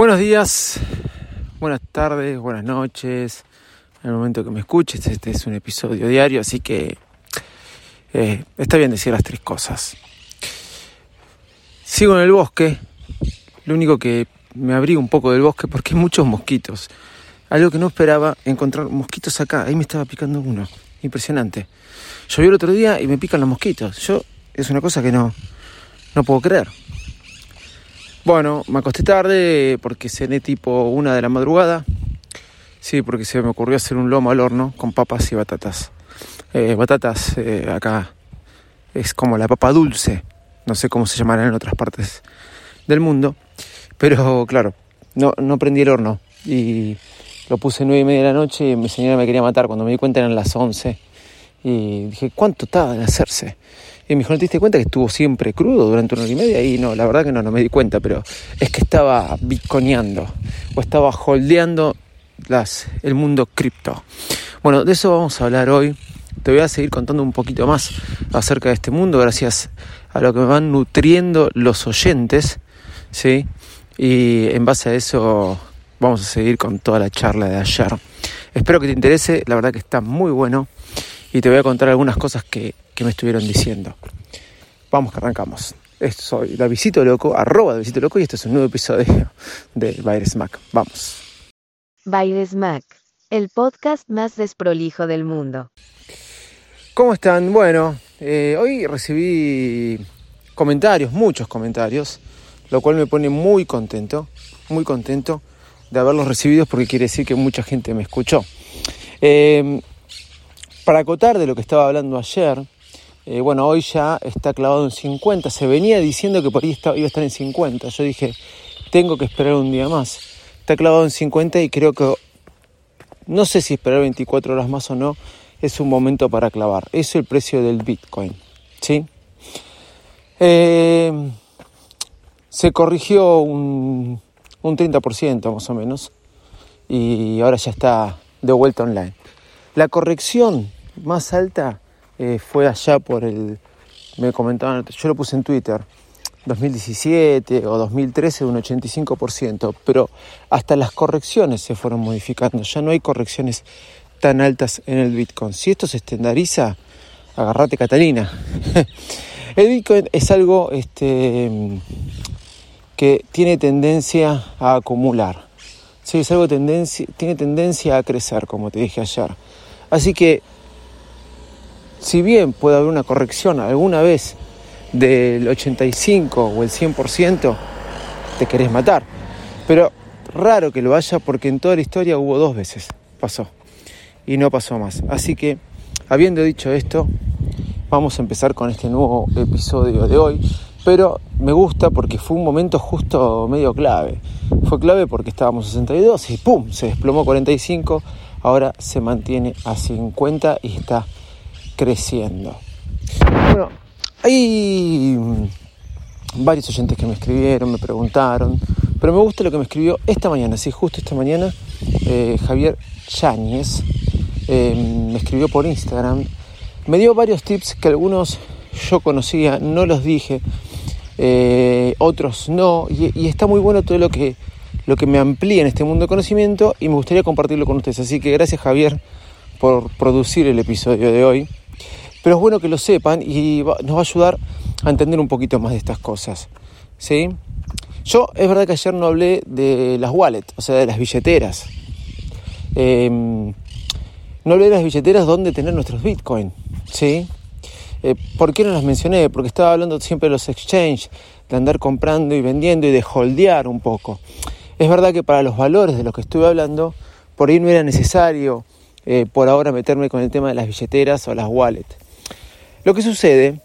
Buenos días, buenas tardes, buenas noches. En el momento que me escuches, este es un episodio diario, así que eh, está bien decir las tres cosas. Sigo en el bosque, lo único que me abrigo un poco del bosque porque hay muchos mosquitos. Algo que no esperaba, encontrar mosquitos acá. Ahí me estaba picando uno. Impresionante. Llovió el otro día y me pican los mosquitos. Yo, es una cosa que no, no puedo creer. Bueno, me acosté tarde porque cené tipo una de la madrugada. Sí, porque se me ocurrió hacer un lomo al horno con papas y batatas. Eh, batatas eh, acá es como la papa dulce. No sé cómo se llamará en otras partes del mundo. Pero claro, no, no prendí el horno. Y lo puse nueve y media de la noche y mi señora me quería matar. Cuando me di cuenta eran las once. Y dije, ¿cuánto tarda en hacerse? Y me dijo, ¿no te diste cuenta que estuvo siempre crudo durante una hora y media? Y no, la verdad que no, no me di cuenta, pero es que estaba bitconeando o estaba holdeando las, el mundo cripto. Bueno, de eso vamos a hablar hoy. Te voy a seguir contando un poquito más acerca de este mundo, gracias a lo que me van nutriendo los oyentes, ¿sí? Y en base a eso vamos a seguir con toda la charla de ayer. Espero que te interese, la verdad que está muy bueno y te voy a contar algunas cosas que, que me estuvieron diciendo. Vamos que arrancamos. Soy Davidito Loco, arroba Davidito Loco y este es un nuevo episodio de Baires Mac. Vamos. Baires Mac, el podcast más desprolijo del mundo. ¿Cómo están? Bueno, eh, hoy recibí comentarios, muchos comentarios, lo cual me pone muy contento, muy contento de haberlos recibido porque quiere decir que mucha gente me escuchó. Eh, para acotar de lo que estaba hablando ayer, eh, bueno, hoy ya está clavado en 50. Se venía diciendo que por ahí iba a estar en 50. Yo dije, tengo que esperar un día más. Está clavado en 50 y creo que, no sé si esperar 24 horas más o no, es un momento para clavar. Eso es el precio del Bitcoin. ¿Sí? Eh, se corrigió un, un 30% más o menos y ahora ya está de vuelta online. La corrección más alta eh, fue allá por el, me comentaban, yo lo puse en Twitter, 2017 o 2013 un 85%, pero hasta las correcciones se fueron modificando, ya no hay correcciones tan altas en el Bitcoin. Si esto se estandariza, agarrate Catalina. el Bitcoin es algo este, que tiene tendencia a acumular. Sí, es algo tendencia, tiene tendencia a crecer, como te dije ayer. Así que, si bien puede haber una corrección alguna vez del 85 o el 100%, te querés matar. Pero raro que lo haya porque en toda la historia hubo dos veces, pasó. Y no pasó más. Así que, habiendo dicho esto, vamos a empezar con este nuevo episodio de hoy. Pero me gusta porque fue un momento justo medio clave. Fue clave porque estábamos a 62 y ¡pum! Se desplomó 45 ahora se mantiene a 50 y está creciendo. Bueno, hay varios oyentes que me escribieron, me preguntaron, pero me gusta lo que me escribió esta mañana, sí, justo esta mañana, eh, Javier Yáñez eh, me escribió por Instagram, me dio varios tips que algunos yo conocía, no los dije, eh, otros no, y, está muy bueno todo lo que lo que me amplía en este mundo de conocimiento y me gustaría compartirlo con ustedes. Así que gracias Javier por producir el episodio de hoy. Pero es bueno que lo sepan y nos va a ayudar a entender un poquito más de estas cosas. ¿sí? Yo es verdad que ayer no hablé de las wallets, o sea, de las billeteras. Em, no hablé de las billeteras donde tener nuestros bitcoins. ¿sí? Eh, ¿Por qué no las mencioné? Porque estaba hablando siempre de los exchanges, de andar comprando y vendiendo y de holdear un poco. Es verdad que para los valores de los que estuve hablando, por ahí no era necesario eh, por ahora meterme con el tema de las billeteras o las wallets. Lo que sucede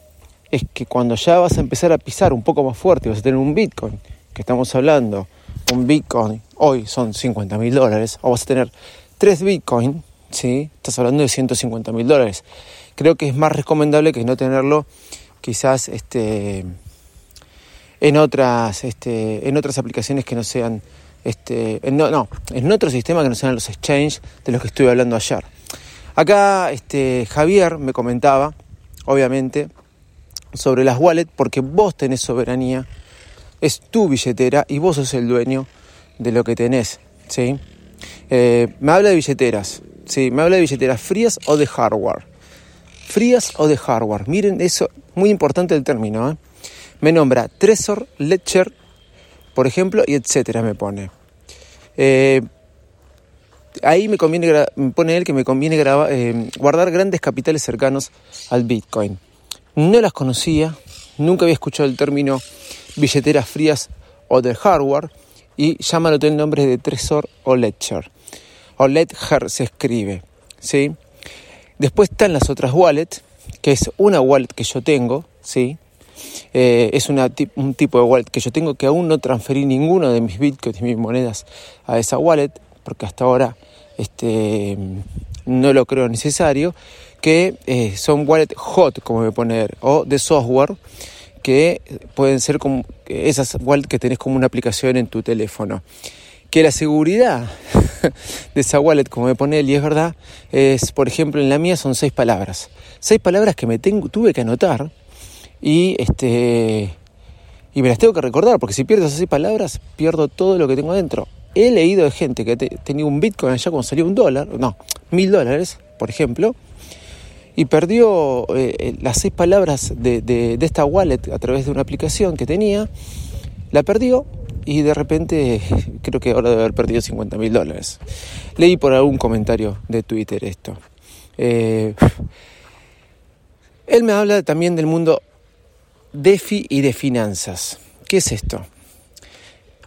es que cuando ya vas a empezar a pisar un poco más fuerte, vas a tener un Bitcoin, que estamos hablando, un Bitcoin hoy son 50 mil dólares, o vas a tener tres Bitcoin, ¿sí? estás hablando de 150 mil dólares. Creo que es más recomendable que no tenerlo quizás este, en, otras, este, en otras aplicaciones que no sean, este, no, no, en otro sistema que no sean los exchanges de los que estuve hablando ayer. Acá este, Javier me comentaba, obviamente, sobre las wallets porque vos tenés soberanía, es tu billetera y vos sos el dueño de lo que tenés, ¿sí? Eh, me habla de billeteras, ¿sí? Me habla de billeteras frías o de hardware. Frías o de hardware. Miren eso, muy importante el término, ¿eh? Me nombra Trezor, Ledger, por ejemplo, y etcétera me pone. Eh, ahí me conviene, pone él que me conviene guardar grandes capitales cercanos al Bitcoin. No las conocía, nunca había escuchado el término billeteras frías o de hardware y llámalo el nombre de Tresor o Ledger. O Ledger se escribe, ¿sí? Después están las otras wallets, que es una wallet que yo tengo, ¿sí? Eh, es un tipo de wallet que yo tengo que aún no transferí ninguno de mis bitcoins y mis monedas a esa wallet, porque hasta ahora este, no lo creo necesario que eh, son wallet hot, como me poner, o de software, que pueden ser como esas wallet que tenés como una aplicación en tu teléfono. Que la seguridad de esa wallet, como me pone él, y es verdad, es, por ejemplo, en la mía son seis palabras. Seis palabras que me tengo, tuve que anotar y este y me las tengo que recordar, porque si pierdo esas seis palabras, pierdo todo lo que tengo dentro. He leído de gente que tenía un Bitcoin allá cuando salió un dólar, no, mil dólares, por ejemplo, y perdió eh, eh, las seis palabras de, esta wallet a través de una aplicación que tenía, la perdió y de repente creo que ahora debe haber perdido 50 mil dólares. Leí por algún comentario de Twitter esto. Eh, él me habla también del mundo DeFi y de finanzas. ¿Qué es esto?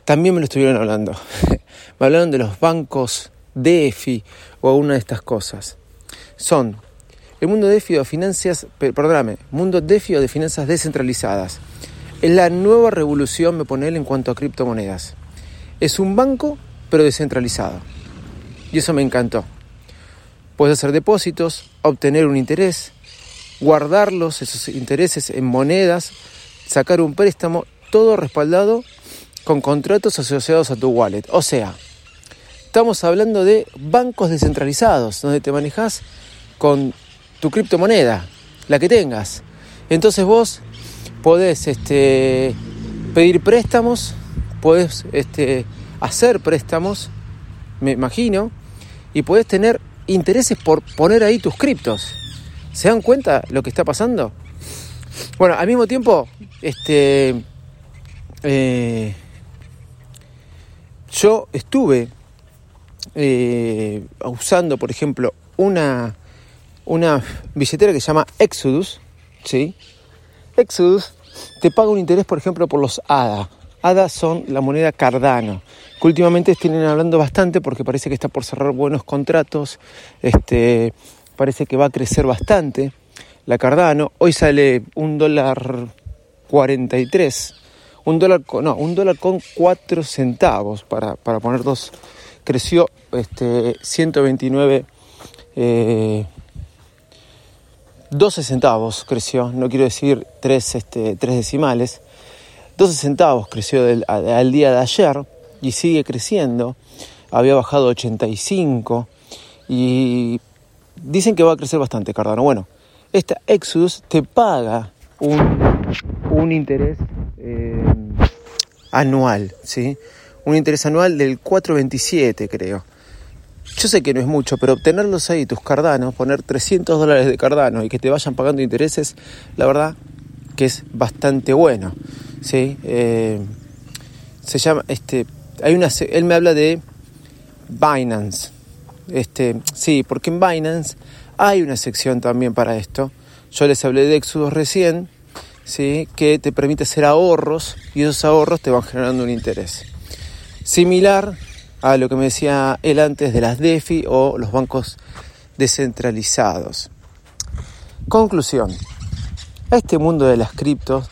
También me lo estuvieron hablando. me hablaron de los bancos DeFi o alguna de estas cosas. Son el mundo DeFi o finanzas, perdóname, mundo DeFi o de finanzas descentralizadas. Es la nueva revolución, me pone él, en cuanto a criptomonedas. Es un banco, pero descentralizado. Y eso me encantó. Puedes hacer depósitos, obtener un interés, guardarlos, esos intereses en monedas, sacar un préstamo, todo respaldado con contratos asociados a tu wallet. O sea, estamos hablando de bancos descentralizados, donde te manejas con tu criptomoneda, la que tengas. Entonces vos podés este, pedir préstamos, podés este, hacer préstamos, me imagino, y podés tener intereses por poner ahí tus criptos. ¿Se dan cuenta lo que está pasando? Bueno, al mismo tiempo, este, eh, yo estuve eh, usando, por ejemplo, una una billetera que se llama Exodus, ¿sí? Exodus te paga un interés, por ejemplo, por los ADA. ADA son la moneda Cardano, que últimamente tienen hablando bastante porque parece que está por cerrar buenos contratos, este, parece que va a crecer bastante la Cardano. Hoy sale un dólar 43, un dólar, no, un dólar con 4 centavos, para, poner dos, creció este, 129 eh, 12 centavos creció, no quiero decir tres, este, decimales, 12 centavos creció al día de ayer y sigue creciendo, había bajado 85 y dicen que va a crecer bastante Cardano. Bueno, esta Exodus te paga un, interés eh, anual, ¿sí? Un interés anual del 4,27 creo. Yo sé que no es mucho, pero obtenerlos ahí, tus cardanos, poner 300 dólares de cardano y que te vayan pagando intereses, la verdad que es bastante bueno. ¿sí? Eh, se llama, este, hay una, él me habla de Binance. Este, sí, porque en Binance hay una sección también para esto. Yo les hablé de Exodus recién, ¿sí? que te permite hacer ahorros y esos ahorros te van generando un interés. Similar a lo que me decía él antes de las DEFI o los bancos descentralizados. Conclusión. este mundo de las criptos,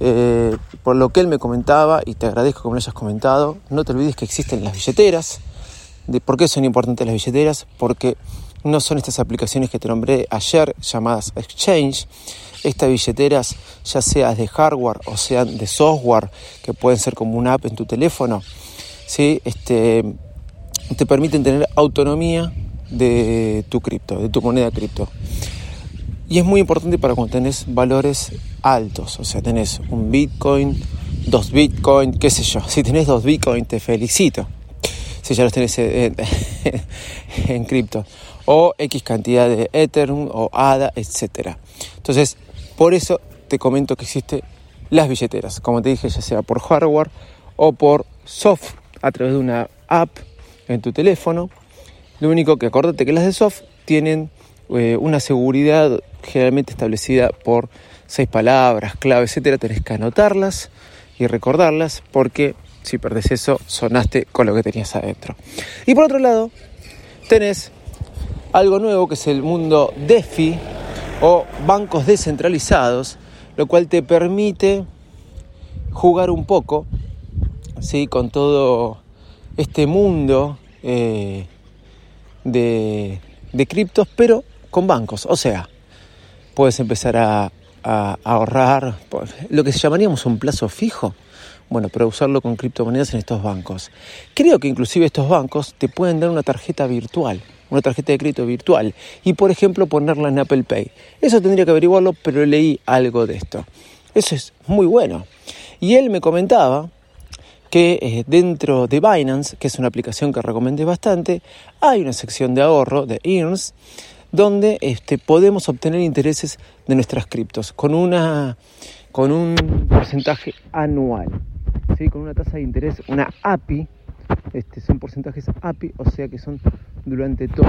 eh, por lo que él me comentaba, y te agradezco que me lo hayas comentado, no te olvides que existen las billeteras. ¿De ¿Por qué son importantes las billeteras? Porque no son estas aplicaciones que te nombré ayer llamadas exchange. Estas billeteras, ya sean de hardware o sean de software, que pueden ser como una app en tu teléfono, ¿sí? este, te permiten tener autonomía de tu cripto, de tu moneda cripto. Y es muy importante para cuando tenés valores altos, o sea, tenés un Bitcoin, dos Bitcoin, qué sé yo. Si tenés dos Bitcoin, te felicito. Si ya los tenés en, en cripto. O X cantidad de Ethereum o ADA, etc. Entonces, por eso te comento que existen las billeteras. Como te dije, ya sea por hardware o por soft, a través de una app en tu teléfono. Lo único que acordate que las de soft tienen eh, una seguridad generalmente establecida por seis palabras, clave, etcétera, tenés que anotarlas y recordarlas porque si perdés eso, sonaste con lo que tenías adentro. Y por otro lado, tenés algo nuevo que es el mundo DeFi o bancos descentralizados, lo cual te permite jugar un poco ¿sí? con todo este mundo eh, de, criptos, pero con bancos. O sea, puedes empezar a, ahorrar lo que llamaríamos un plazo fijo. Bueno, pero usarlo con criptomonedas en estos bancos. Creo que inclusive estos bancos te pueden dar una tarjeta virtual, una tarjeta de crédito virtual, y por ejemplo ponerla en Apple Pay. Eso tendría que averiguarlo, pero leí algo de esto. Eso es muy bueno. Y él me comentaba que eh, dentro de Binance, que es una aplicación que recomendé bastante, hay una sección de ahorro de Earns donde este, podemos obtener intereses de nuestras criptos con, una, con un porcentaje anual, con una tasa de interés, una API, este, son porcentajes API, o sea que son durante todo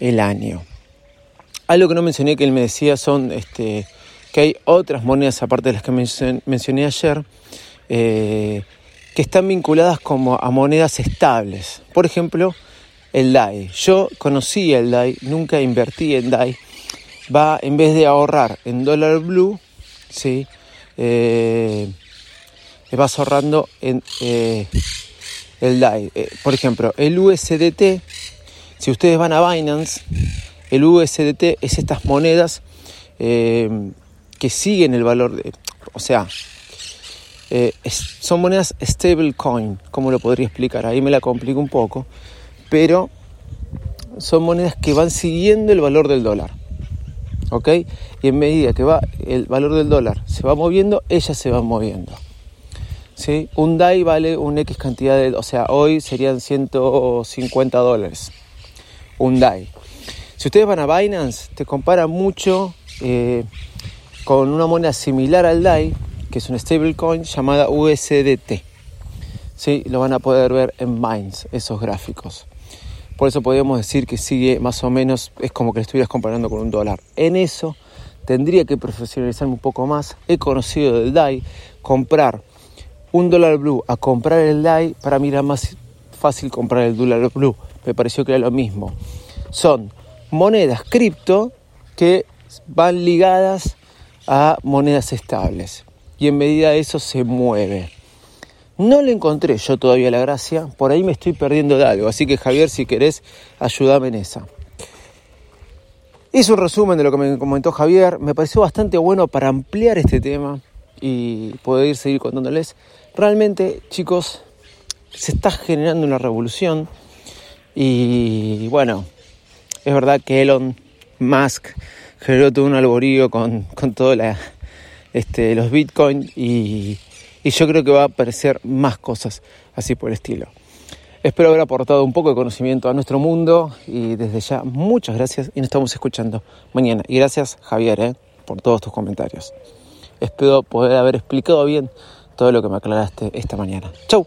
el año. Algo que no mencioné que él me decía son este, que hay otras monedas aparte de las que mencioné ayer, eh, que están vinculadas como a monedas estables. Por ejemplo, el DAI. Yo conocí el DAI, nunca invertí en DAI. Va, en vez de ahorrar en dólar blue, ¿sí? Eh, vas ahorrando en eh, el DAI. Eh, por ejemplo, el USDT, si ustedes van a Binance, el USDT es estas monedas que siguen el valor de, o sea, son monedas stablecoin, ¿cómo lo podría explicar? Ahí me la complico un poco pero son monedas que van siguiendo el valor del dólar. ¿Ok? Y en medida que va el valor del dólar se va moviendo, ellas se van moviendo. ¿Sí? Un DAI vale un X cantidad de... O sea, hoy serían 150 dólares. Un DAI. Si ustedes van a Binance, te compara mucho eh, con una moneda similar al DAI, que es una stablecoin llamada USDT. ¿Sí? Lo van a poder ver en Binance, esos gráficos. Por eso podríamos decir que sigue más o menos, es como que le estuvieras comparando con un dólar. En eso tendría que profesionalizarme un poco más. He conocido del DAI, comprar un dólar blue a comprar el DAI, para mí era más fácil comprar el dólar blue. Me pareció que era lo mismo. Son monedas cripto que van ligadas a monedas estables. Y en medida de eso se mueve. No le encontré yo todavía la gracia, por ahí me estoy perdiendo de algo, así que Javier, si querés, ayúdame en esa. Hice un resumen de lo que me comentó Javier, me pareció bastante bueno para ampliar este tema y poder seguir contándoles. Realmente, chicos, se está generando una revolución y bueno, es verdad que Elon Musk generó todo un alborío con, con todos este, los bitcoins y y yo creo que va a aparecer más cosas así por el estilo. Espero haber aportado un poco de conocimiento a nuestro mundo y desde ya muchas gracias y nos estamos escuchando mañana. Y gracias Javier eh, por todos tus comentarios. Espero poder haber explicado bien todo lo que me aclaraste esta mañana. Chau.